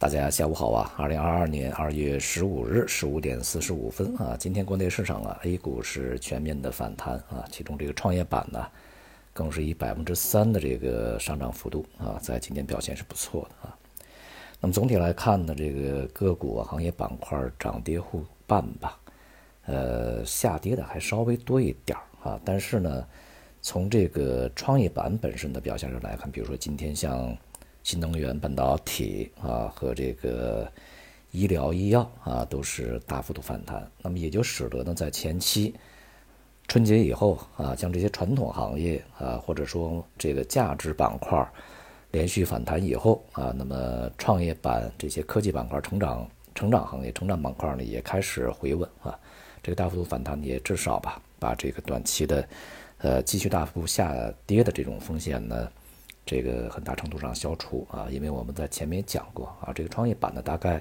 大家下午好啊！二零二二年二月十五日十五点四十五分啊，今天国内市场啊，A 股是全面的反弹啊，其中这个创业板呢，更是以百分之三的这个上涨幅度啊，在今天表现是不错的啊。那么总体来看呢，这个个股啊、行业板块涨跌互半吧，呃，下跌的还稍微多一点啊，但是呢，从这个创业板本身的表现上来看，比如说今天像。新能源、半导体啊和这个医疗医药啊都是大幅度反弹，那么也就使得呢在前期春节以后啊，像这些传统行业啊或者说这个价值板块连续反弹以后啊，那么创业板这些科技板块、成长成长行业、成长板块呢也开始回稳啊，这个大幅度反弹也至少吧把这个短期的呃继续大幅度下跌的这种风险呢。这个很大程度上消除啊，因为我们在前面讲过啊，这个创业板呢大概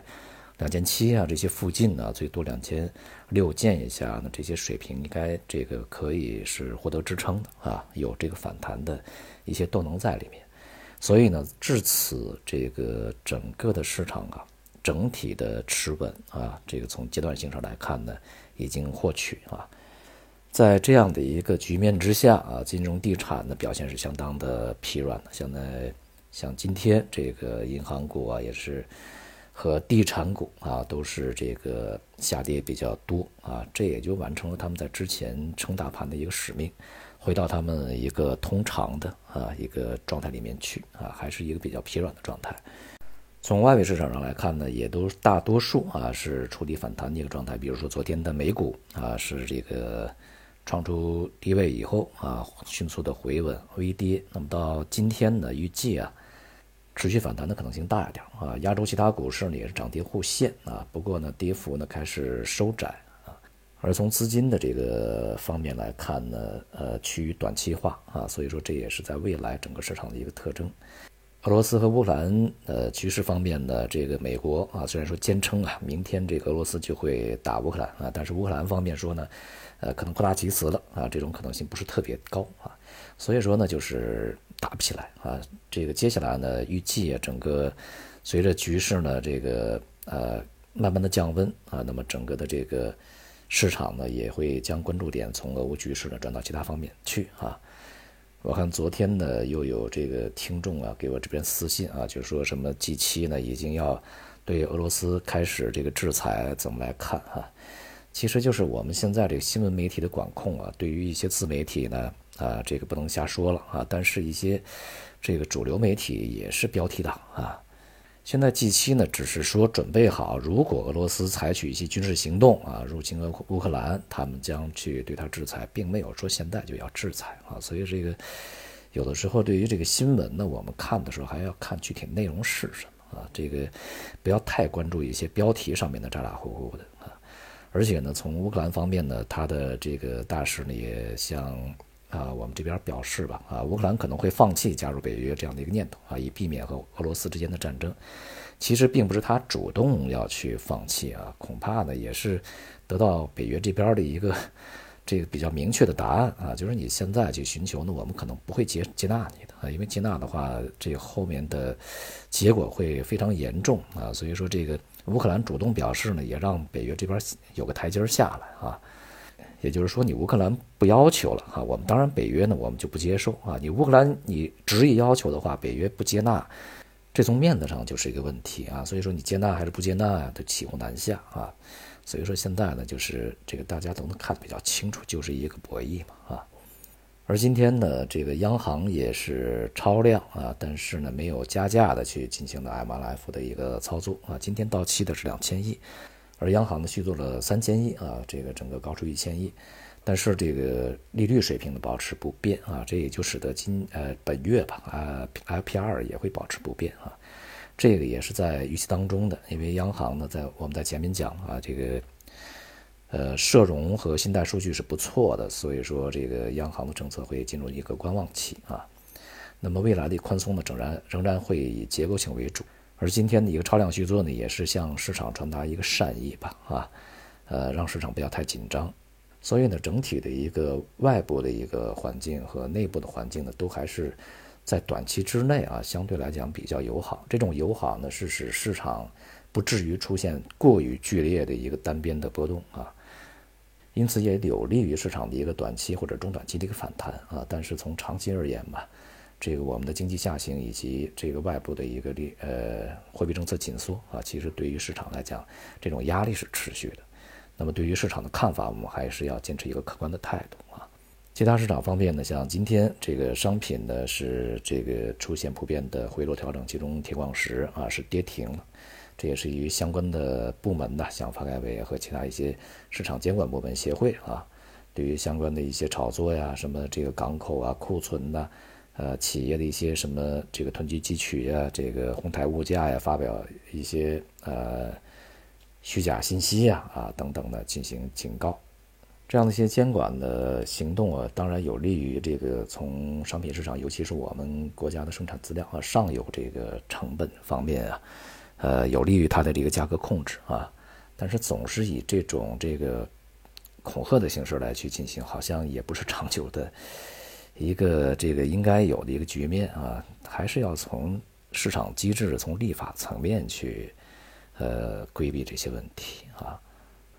两千七啊这些附近呢，最多两千六见一下，那这些水平应该这个可以是获得支撑的啊，有这个反弹的一些动能在里面。所以呢，至此这个整个的市场啊，整体的持稳啊，这个从阶段性上来看呢，已经获取啊。在这样的一个局面之下啊，金融地产的表现是相当的疲软的。现在像今天这个银行股啊，也是和地产股啊，都是这个下跌比较多啊。这也就完成了他们在之前撑大盘的一个使命，回到他们一个通常的啊一个状态里面去啊，还是一个比较疲软的状态。从外围市场上来看呢，也都大多数啊是触底反弹的一个状态。比如说昨天的美股啊，是这个。创出低位以后啊，迅速的回稳微跌。那么到今天呢，预计啊，持续反弹的可能性大一点啊。亚洲其他股市呢也是涨跌互现啊，不过呢，跌幅呢开始收窄啊。而从资金的这个方面来看呢，呃，趋于短期化啊，所以说这也是在未来整个市场的一个特征。俄罗斯和乌克兰呃局势方面呢，这个美国啊虽然说坚称啊，明天这个俄罗斯就会打乌克兰啊，但是乌克兰方面说呢，呃可能扩大其词了啊，这种可能性不是特别高啊，所以说呢就是打不起来啊。这个接下来呢，预计啊整个随着局势呢这个呃慢慢的降温啊，那么整个的这个市场呢也会将关注点从俄乌局势呢转到其他方面去啊。我看昨天呢，又有这个听众啊给我这边私信啊，就说什么 G 七呢已经要对俄罗斯开始这个制裁，怎么来看啊？其实就是我们现在这个新闻媒体的管控啊，对于一些自媒体呢啊，这个不能瞎说了啊，但是一些这个主流媒体也是标题党啊。现在 G 七呢，只是说准备好，如果俄罗斯采取一些军事行动啊，入侵俄乌克兰，他们将去对他制裁，并没有说现在就要制裁啊。所以这个有的时候对于这个新闻呢，我们看的时候还要看具体内容是什么啊。这个不要太关注一些标题上面的咋咋呼呼的啊。而且呢，从乌克兰方面呢，他的这个大使呢也向。啊，我们这边表示吧，啊，乌克兰可能会放弃加入北约这样的一个念头啊，以避免和俄罗斯之间的战争。其实并不是他主动要去放弃啊，恐怕呢也是得到北约这边的一个 这个比较明确的答案啊，就是你现在去寻求呢，我们可能不会接接纳你的啊，因为接纳的话，这后面的结果会非常严重啊。所以说，这个乌克兰主动表示呢，也让北约这边有个台阶下来啊。也就是说，你乌克兰不要求了哈，我们当然北约呢，我们就不接受啊。你乌克兰你执意要求的话，北约不接纳，这从面子上就是一个问题啊。所以说你接纳还是不接纳呀，都骑虎难下啊。所以说现在呢，就是这个大家都能看得比较清楚，就是一个博弈嘛啊。而今天呢，这个央行也是超量啊，但是呢没有加价的去进行了 MLF 的一个操作啊。今天到期的是两千亿。而央行呢续做了三千亿啊，这个整个高出一千亿，但是这个利率水平呢保持不变啊，这也就使得今呃本月吧啊 LPR 也会保持不变啊，这个也是在预期当中的，因为央行呢在我们在前面讲啊，这个呃社融和信贷数据是不错的，所以说这个央行的政策会进入一个观望期啊，那么未来的宽松呢仍然仍然会以结构性为主。而今天的一个超量续作呢，也是向市场传达一个善意吧，啊，呃，让市场不要太紧张。所以呢，整体的一个外部的一个环境和内部的环境呢，都还是在短期之内啊，相对来讲比较友好。这种友好呢，是使市场不至于出现过于剧烈的一个单边的波动啊，因此也有利于市场的一个短期或者中短期的一个反弹啊。但是从长期而言吧，这个我们的经济下行以及这个外部的一个利呃货币政策紧缩啊，其实对于市场来讲，这种压力是持续的。那么对于市场的看法，我们还是要坚持一个客观的态度啊。其他市场方面呢，像今天这个商品呢是这个出现普遍的回落调整，其中铁矿石啊是跌停了，这也是与相关的部门呢，像发改委和其他一些市场监管部门协会啊，对于相关的一些炒作呀，什么这个港口啊库存呐，呃企业的一些什么这个囤积汲取呀，这个哄抬物价呀，发表一些呃。虚假信息呀，啊等等的进行警告，这样的一些监管的行动啊，当然有利于这个从商品市场，尤其是我们国家的生产资料啊上游这个成本方面啊，呃，有利于它的这个价格控制啊。但是总是以这种这个恐吓的形式来去进行，好像也不是长久的一个这个应该有的一个局面啊，还是要从市场机制、从立法层面去。呃，规避这些问题啊，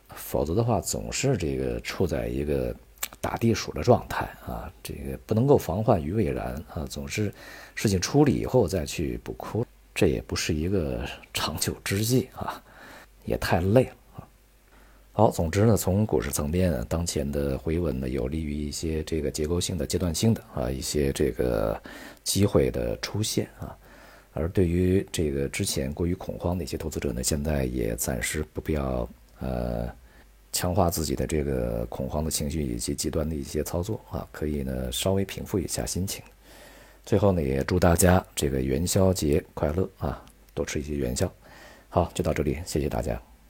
否则的话，总是这个处在一个打地鼠的状态啊，这个不能够防患于未然啊，总是事情处理以后再去补窟，这也不是一个长久之计啊，也太累了。好，总之呢，从股市层面，当前的回稳呢，有利于一些这个结构性的、阶段性的啊，一些这个机会的出现啊。而对于这个之前过于恐慌的一些投资者呢，现在也暂时不必要呃强化自己的这个恐慌的情绪以及极端的一些操作啊，可以呢稍微平复一下心情。最后呢，也祝大家这个元宵节快乐啊，多吃一些元宵。好，就到这里，谢谢大家。